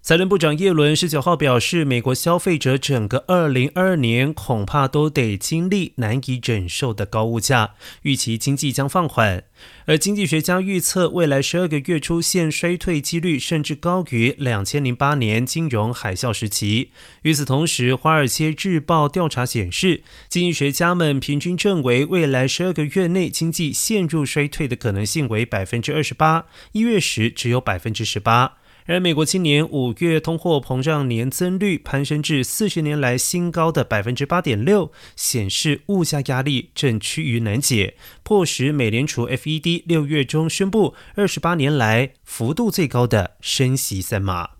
财政部长耶伦十九号表示，美国消费者整个二零二二年恐怕都得经历难以忍受的高物价，预期经济将放缓。而经济学家预测，未来十二个月出现衰退几率甚至高于两千零八年金融海啸时期。与此同时，《华尔街日报》调查显示，经济学家们平均认为，未来十二个月内经济陷入衰退的可能性为百分之二十八，一月时只有百分之十八。而美国今年五月通货膨胀年增率攀升至四十年来新高的百分之八点六，显示物价压力正趋于难解，迫使美联储 FED 六月中宣布二十八年来幅度最高的升息三码。